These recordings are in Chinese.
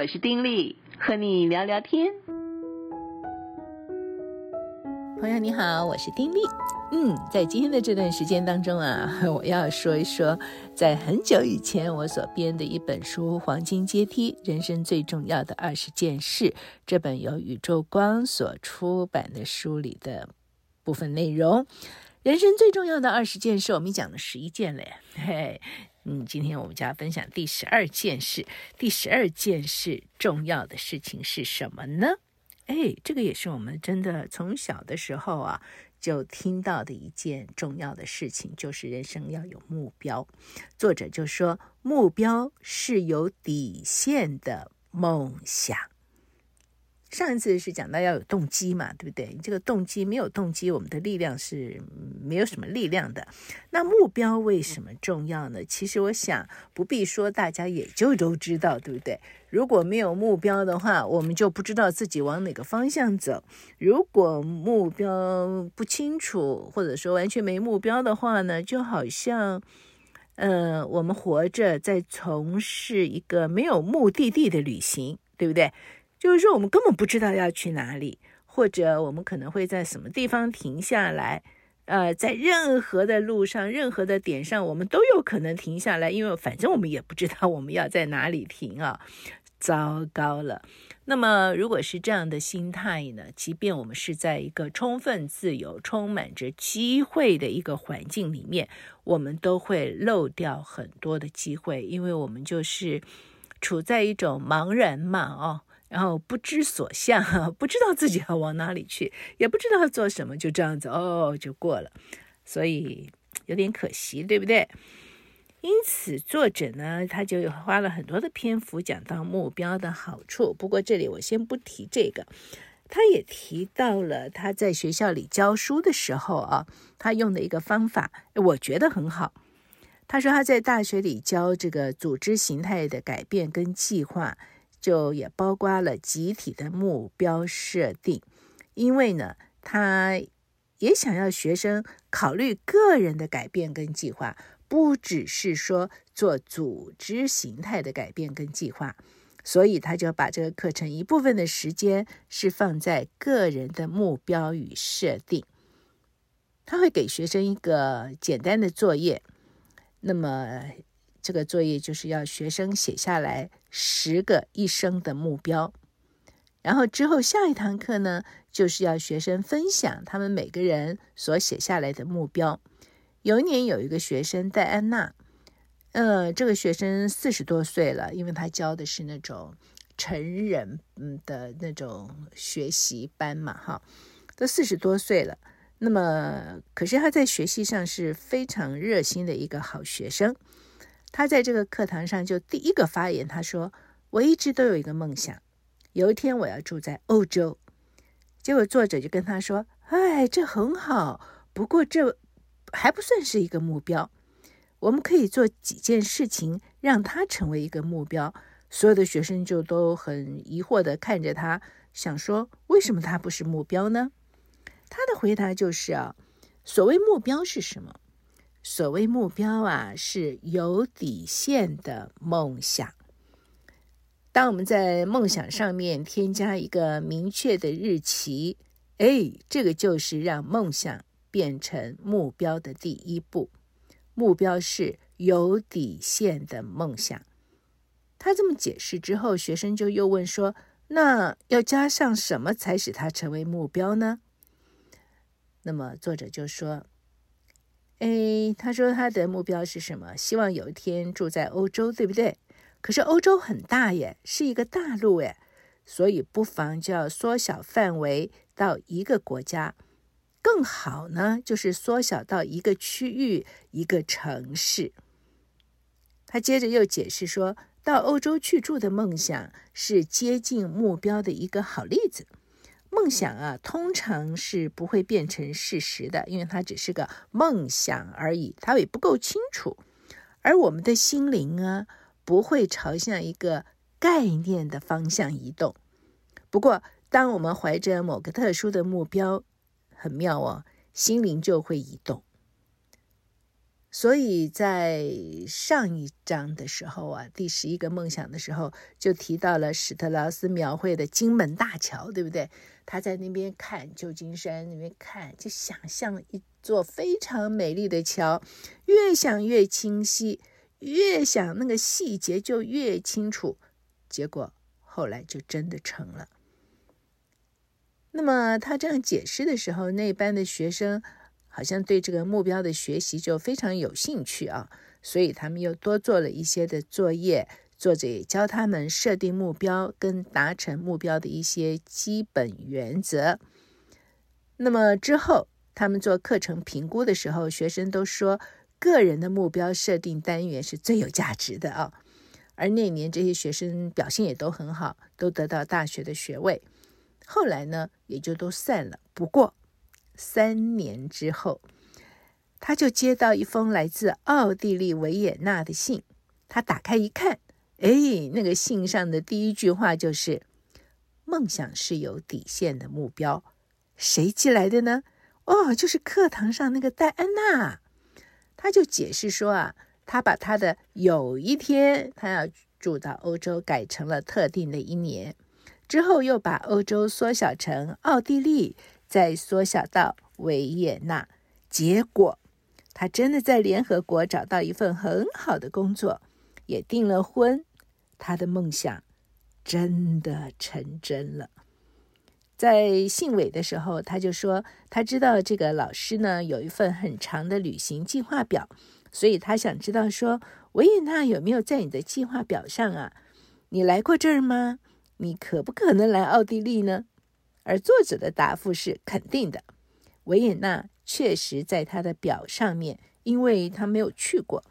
我是丁力，和你聊聊天。朋友你好，我是丁力。嗯，在今天的这段时间当中啊，我要说一说，在很久以前我所编的一本书《黄金阶梯：人生最重要的二十件事》，这本由宇宙光所出版的书里的部分内容。人生最重要的二十件事，我们讲了十一件了，嘿。嗯，今天我们就要分享第十二件事。第十二件事重要的事情是什么呢？哎，这个也是我们真的从小的时候啊就听到的一件重要的事情，就是人生要有目标。作者就说，目标是有底线的梦想。上一次是讲到要有动机嘛，对不对？这个动机没有动机，我们的力量是没有什么力量的。那目标为什么重要呢？其实我想不必说，大家也就都知道，对不对？如果没有目标的话，我们就不知道自己往哪个方向走。如果目标不清楚，或者说完全没目标的话呢，就好像，呃，我们活着在从事一个没有目的地的旅行，对不对？就是说，我们根本不知道要去哪里，或者我们可能会在什么地方停下来。呃，在任何的路上、任何的点上，我们都有可能停下来，因为反正我们也不知道我们要在哪里停啊。糟糕了！那么，如果是这样的心态呢？即便我们是在一个充分自由、充满着机会的一个环境里面，我们都会漏掉很多的机会，因为我们就是处在一种茫然嘛，哦。然后不知所向，不知道自己要往哪里去，也不知道做什么，就这样子哦，就过了，所以有点可惜，对不对？因此，作者呢，他就花了很多的篇幅讲到目标的好处。不过这里我先不提这个，他也提到了他在学校里教书的时候啊，他用的一个方法，我觉得很好。他说他在大学里教这个组织形态的改变跟计划。就也包括了集体的目标设定，因为呢，他也想要学生考虑个人的改变跟计划，不只是说做组织形态的改变跟计划，所以他就把这个课程一部分的时间是放在个人的目标与设定。他会给学生一个简单的作业，那么。这个作业就是要学生写下来十个一生的目标，然后之后下一堂课呢，就是要学生分享他们每个人所写下来的目标。有一年有一个学生戴安娜，呃，这个学生四十多岁了，因为他教的是那种成人的那种学习班嘛，哈，都四十多岁了。那么，可是他在学习上是非常热心的一个好学生。他在这个课堂上就第一个发言，他说：“我一直都有一个梦想，有一天我要住在欧洲。”结果作者就跟他说：“哎，这很好，不过这还不算是一个目标。我们可以做几件事情，让他成为一个目标。”所有的学生就都很疑惑地看着他，想说：“为什么他不是目标呢？”他的回答就是：“啊，所谓目标是什么？”所谓目标啊，是有底线的梦想。当我们在梦想上面添加一个明确的日期，哎，这个就是让梦想变成目标的第一步。目标是有底线的梦想。他这么解释之后，学生就又问说：“那要加上什么才使它成为目标呢？”那么作者就说。哎，他说他的目标是什么？希望有一天住在欧洲，对不对？可是欧洲很大耶，是一个大陆耶，所以不妨就要缩小范围到一个国家，更好呢，就是缩小到一个区域、一个城市。他接着又解释说，到欧洲去住的梦想是接近目标的一个好例子。梦想啊，通常是不会变成事实的，因为它只是个梦想而已，它也不够清楚。而我们的心灵啊，不会朝向一个概念的方向移动。不过，当我们怀着某个特殊的目标，很妙哦，心灵就会移动。所以在上一章的时候啊，第十一个梦想的时候，就提到了史特劳斯描绘的金门大桥，对不对？他在那边看旧金山，那边看，就想象一座非常美丽的桥，越想越清晰，越想那个细节就越清楚。结果后来就真的成了。那么他这样解释的时候，那班的学生。好像对这个目标的学习就非常有兴趣啊，所以他们又多做了一些的作业。作者也教他们设定目标跟达成目标的一些基本原则。那么之后，他们做课程评估的时候，学生都说个人的目标设定单元是最有价值的啊。而那年这些学生表现也都很好，都得到大学的学位。后来呢，也就都散了。不过，三年之后，他就接到一封来自奥地利维也纳的信。他打开一看，哎，那个信上的第一句话就是：“梦想是有底线的目标。”谁寄来的呢？哦，就是课堂上那个戴安娜。他就解释说啊，他把他的有一天他要住到欧洲改成了特定的一年，之后又把欧洲缩小成奥地利。再缩小到维也纳，结果他真的在联合国找到一份很好的工作，也订了婚。他的梦想真的成真了。在信尾的时候，他就说他知道这个老师呢有一份很长的旅行计划表，所以他想知道说维也纳有没有在你的计划表上啊？你来过这儿吗？你可不可能来奥地利呢？而作者的答复是肯定的，维也纳确实在他的表上面，因为他没有去过，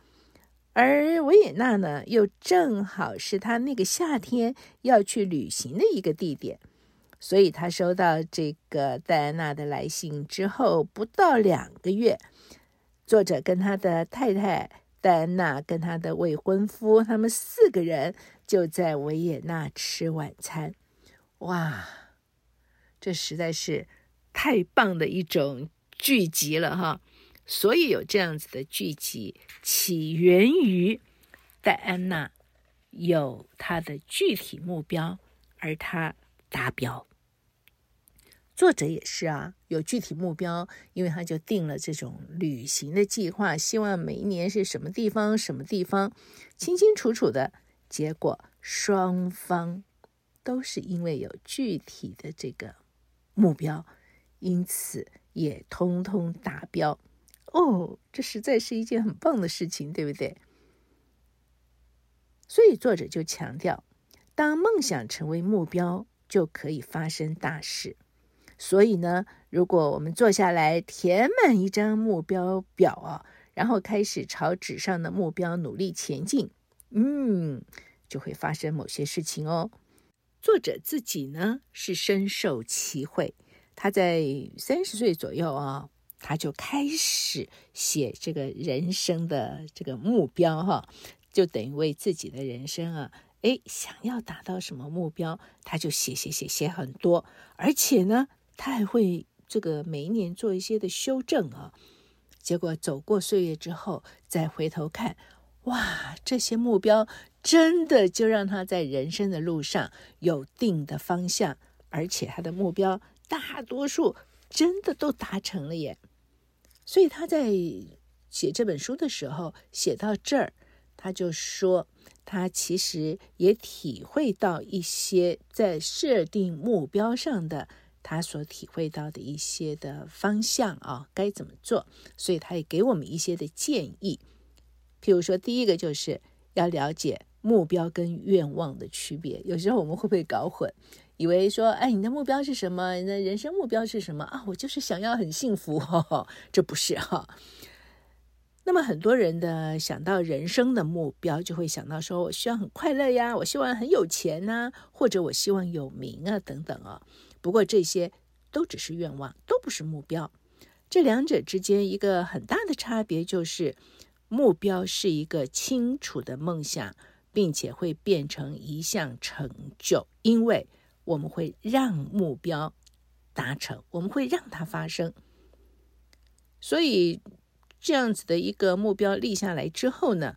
而维也纳呢，又正好是他那个夏天要去旅行的一个地点，所以他收到这个戴安娜的来信之后，不到两个月，作者跟他的太太戴安娜跟他的未婚夫，他们四个人就在维也纳吃晚餐，哇！这实在是太棒的一种聚集了哈！所以有这样子的聚集，起源于戴安娜有她的具体目标，而她达标。作者也是啊，有具体目标，因为他就定了这种旅行的计划，希望每一年是什么地方，什么地方，清清楚楚的。结果双方都是因为有具体的这个。目标，因此也通通达标哦，这实在是一件很棒的事情，对不对？所以作者就强调，当梦想成为目标，就可以发生大事。所以呢，如果我们坐下来填满一张目标表啊，然后开始朝纸上的目标努力前进，嗯，就会发生某些事情哦。作者自己呢是深受其惠，他在三十岁左右啊，他就开始写这个人生的这个目标哈，就等于为自己的人生啊，诶，想要达到什么目标，他就写写写写很多，而且呢，他还会这个每一年做一些的修正啊，结果走过岁月之后再回头看。哇，这些目标真的就让他在人生的路上有定的方向，而且他的目标大多数真的都达成了耶。所以他在写这本书的时候，写到这儿，他就说他其实也体会到一些在设定目标上的他所体会到的一些的方向啊，该怎么做。所以他也给我们一些的建议。譬如说，第一个就是要了解目标跟愿望的区别。有时候我们会不会搞混，以为说，哎，你的目标是什么？你的人生目标是什么啊？我就是想要很幸福，这不是哈。那么很多人的想到人生的目标，就会想到说，我希望很快乐呀，我希望很有钱呐，或者我希望有名啊，等等啊。不过这些都只是愿望，都不是目标。这两者之间一个很大的差别就是。目标是一个清楚的梦想，并且会变成一项成就，因为我们会让目标达成，我们会让它发生。所以这样子的一个目标立下来之后呢，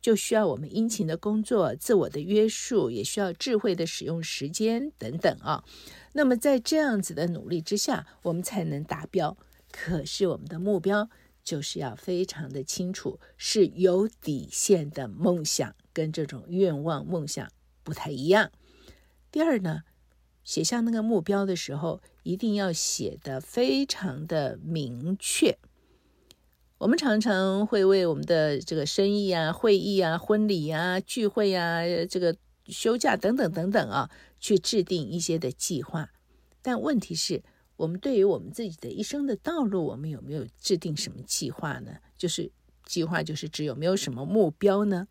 就需要我们殷勤的工作、自我的约束，也需要智慧的使用时间等等啊。那么在这样子的努力之下，我们才能达标。可是我们的目标就是要非常的清楚，是有底线的梦想，跟这种愿望梦想不太一样。第二呢，写下那个目标的时候，一定要写得非常的明确。我们常常会为我们的这个生意啊、会议啊、婚礼啊、聚会啊、这个休假等等等等啊，去制定一些的计划。但问题是，我们对于我们自己的一生的道路，我们有没有制定什么计划呢？就是计划，就是指有没有什么目标呢？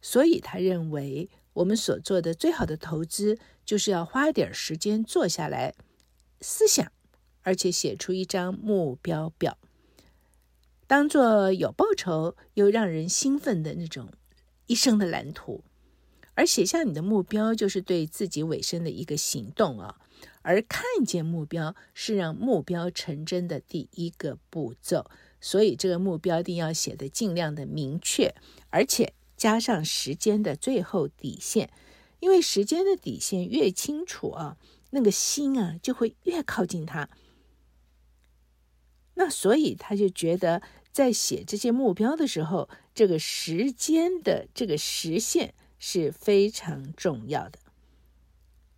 所以他认为，我们所做的最好的投资，就是要花点时间坐下来思想，而且写出一张目标表。当做有报酬又让人兴奋的那种一生的蓝图，而写下你的目标，就是对自己尾声的一个行动啊。而看见目标是让目标成真的第一个步骤，所以这个目标一定要写的尽量的明确，而且加上时间的最后底线，因为时间的底线越清楚啊，那个心啊就会越靠近它。那所以他就觉得，在写这些目标的时候，这个时间的这个实现是非常重要的。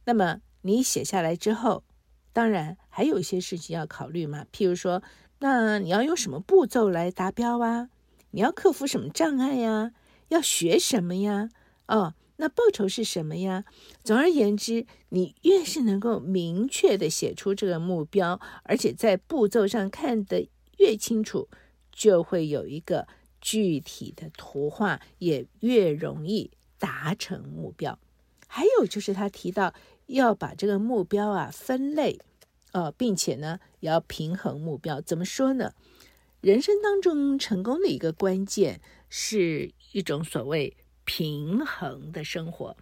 那么你写下来之后，当然还有一些事情要考虑嘛，譬如说，那你要用什么步骤来达标啊？你要克服什么障碍呀？要学什么呀？哦。那报酬是什么呀？总而言之，你越是能够明确地写出这个目标，而且在步骤上看得越清楚，就会有一个具体的图画，也越容易达成目标。还有就是他提到要把这个目标啊分类，呃，并且呢也要平衡目标。怎么说呢？人生当中成功的一个关键是一种所谓。平衡的生活，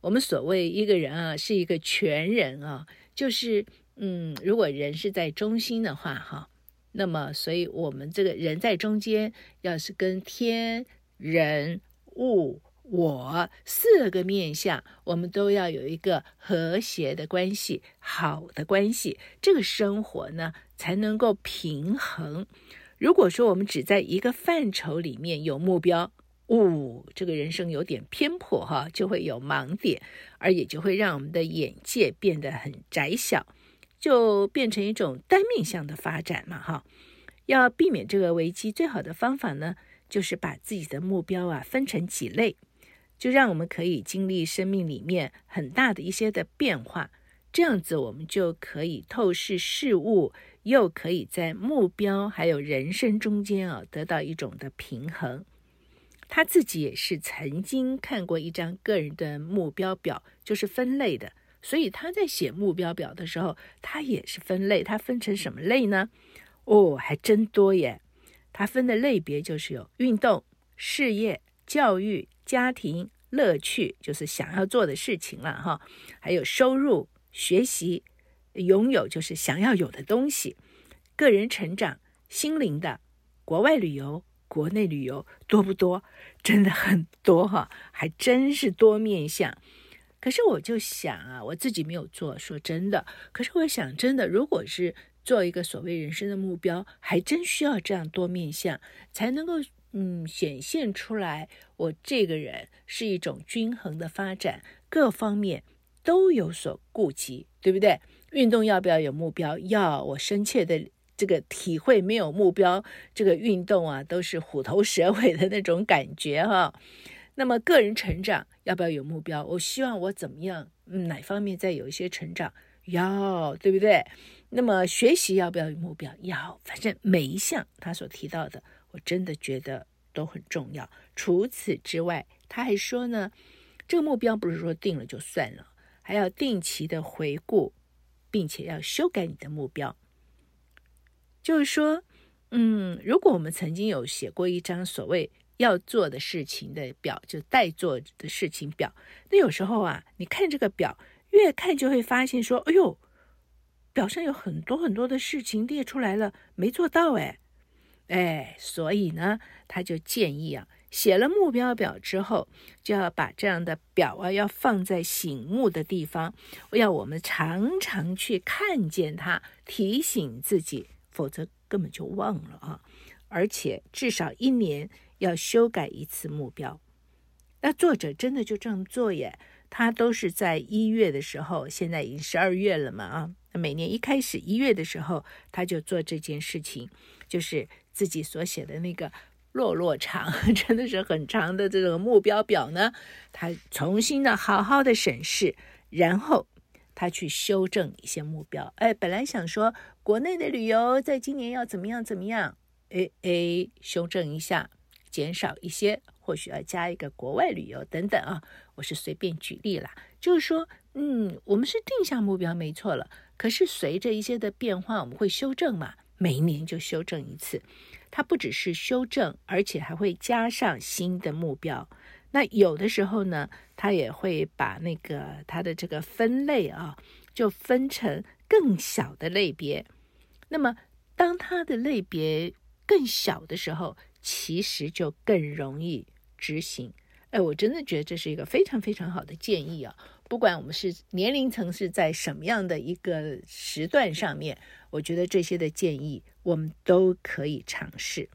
我们所谓一个人啊，是一个全人啊，就是嗯，如果人是在中心的话，哈，那么所以我们这个人在中间，要是跟天人物我四个面相，我们都要有一个和谐的关系，好的关系，这个生活呢才能够平衡。如果说我们只在一个范畴里面有目标，哦，这个人生有点偏颇哈，就会有盲点，而也就会让我们的眼界变得很窄小，就变成一种单面向的发展嘛哈。要避免这个危机，最好的方法呢，就是把自己的目标啊分成几类，就让我们可以经历生命里面很大的一些的变化，这样子我们就可以透视事物，又可以在目标还有人生中间啊得到一种的平衡。他自己也是曾经看过一张个人的目标表，就是分类的，所以他在写目标表的时候，他也是分类。他分成什么类呢？哦，还真多耶！他分的类别就是有运动、事业、教育、家庭、乐趣，就是想要做的事情了哈。还有收入、学习、拥有，就是想要有的东西、个人成长、心灵的、国外旅游。国内旅游多不多？真的很多哈，还真是多面向。可是我就想啊，我自己没有做，说真的。可是我想，真的，如果是做一个所谓人生的目标，还真需要这样多面向，才能够嗯显现出来，我这个人是一种均衡的发展，各方面都有所顾及，对不对？运动要不要有目标？要，我深切的。这个体会没有目标，这个运动啊都是虎头蛇尾的那种感觉哈。那么个人成长要不要有目标？我希望我怎么样？嗯，哪方面再有一些成长？要，对不对？那么学习要不要有目标？要，反正每一项他所提到的，真的觉得都很重要。除此之外，他还说呢，这个目标不是说定了就算了，还要定期的回顾，并且要修改你的目标。就是说，嗯，如果我们曾经有写过一张所谓要做的事情的表，就待做的事情表，那有时候啊，你看这个表，越看就会发现说，哎呦，表上有很多很多的事情列出来了，没做到哎，哎，所以呢，他就建议啊，写了目标表之后，就要把这样的表啊，要放在醒目的地方，要我们常常去看见它，提醒自己，否则根本就忘了啊。而且至少一年要修改一次目标。那作者真的就这样做耶？他都是在一月的时候，现在已经十二月了嘛啊。每年一开始一月的时候，他就做这件事情，就是自己所写的那个落落长，真的是很长的这个目标表呢。他重新的好好的审视，然后他去修正一些目标。哎，本来想说国内的旅游在今年要怎么样怎么样，哎哎，修正一下，减少一些，或许要加一个国外旅游等等啊。我是随便举例啦，就是说，嗯，我们是定下目标没错了。可是随着一些的变化，我们会修正嘛？每一年就修正一次。它不只是修正，而且还会加上新的目标。那有的时候呢，它也会把那个它的这个分类啊，就分成更小的类别。那么当它的类别更小的时候，其实就更容易执行。哎，我真的觉得这是一个非常非常好的建议啊！不管我们是年龄层是在什么样的一个时段上面，我觉得这些的建议我们都可以尝试。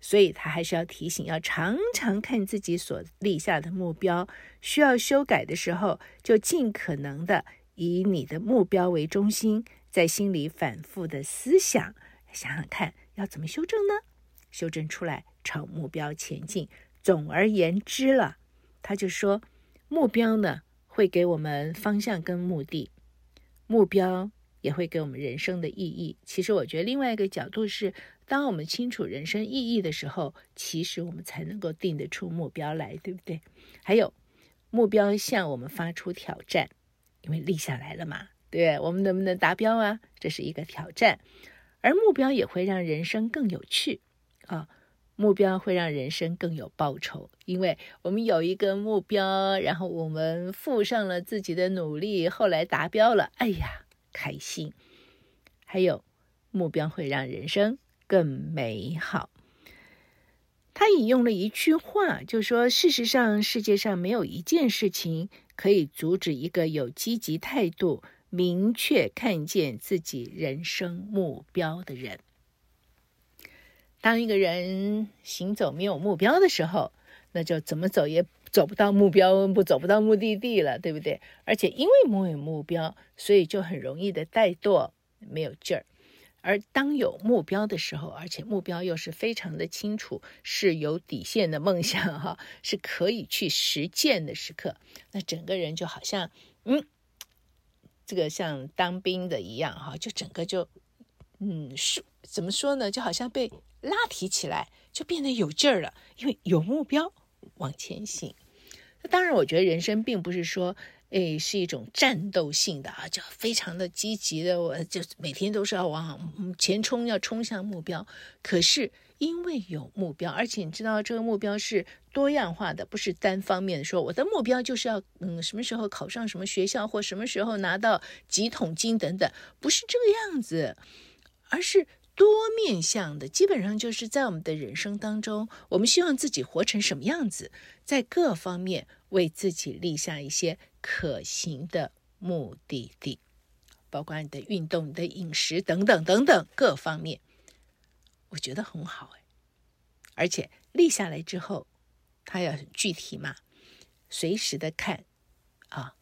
所以他还是要提醒，要常常看自己所立下的目标，需要修改的时候，就尽可能的以你的目标为中心，在心里反复的思想，想想看要怎么修正呢？修正出来，朝目标前进。总而言之了，他就说，目标呢会给我们方向跟目的，目标也会给我们人生的意义。其实我觉得另外一个角度是，当我们清楚人生意义的时候，其实我们才能够定得出目标来，对不对？还有，目标向我们发出挑战，因为立下来了嘛，对，我们能不能达标啊？这是一个挑战，而目标也会让人生更有趣啊。目标会让人生更有报酬，因为我们有一个目标，然后我们付上了自己的努力，后来达标了，哎呀，开心。还有，目标会让人生更美好。他引用了一句话，就说：“事实上，世界上没有一件事情可以阻止一个有积极态度、明确看见自己人生目标的人。”当一个人行走没有目标的时候，那就怎么走也走不到目标，不走不到目的地了，对不对？而且因为没有目标，所以就很容易的怠惰，没有劲儿。而当有目标的时候，而且目标又是非常的清楚，是有底线的梦想哈，是可以去实践的时刻，那整个人就好像嗯，这个像当兵的一样哈，就整个就嗯是怎么说呢？就好像被。拉提起来就变得有劲儿了，因为有目标往前行。当然，我觉得人生并不是说，诶，是一种战斗性的啊，就非常的积极的，我就每天都是要往前冲，要冲向目标。可是因为有目标，而且你知道这个目标是多样化的，不是单方面的说，我的目标就是要嗯什么时候考上什么学校，或什么时候拿到几桶金等等，不是这个样子，而是。多面向的，基本上就是在我们的人生当中，我们希望自己活成什么样子，在各方面为自己立下一些可行的目的地，包括你的运动、你的饮食等等等等各方面，我觉得很好哎。而且立下来之后，它要具体嘛，随时的看啊，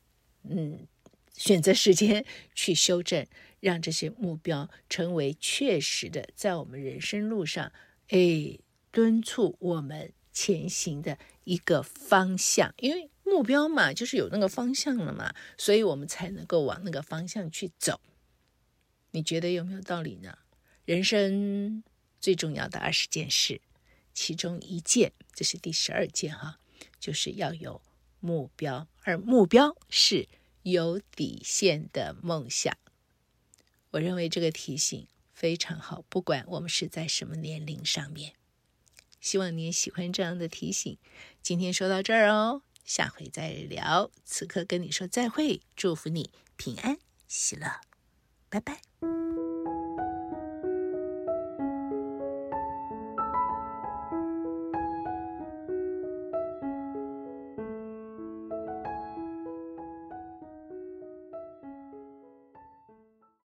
嗯，选择时间去修正。让这些目标成为确实的，在我们人生路上，哎，敦促我们前行的一个方向。因为目标嘛，就是有那个方向了嘛，所以我们才能够往那个方向去走。你觉得有没有道理呢？人生最重要的二十件事，其中一件，这是第十二件哈，就是要有目标，而目标是有底线的梦想。我认为这个提醒非常好，不管我们是在什么年龄上面，希望你也喜欢这样的提醒。今天说到这儿哦，下回再聊。此刻跟你说再会，祝福你平安喜乐。拜拜。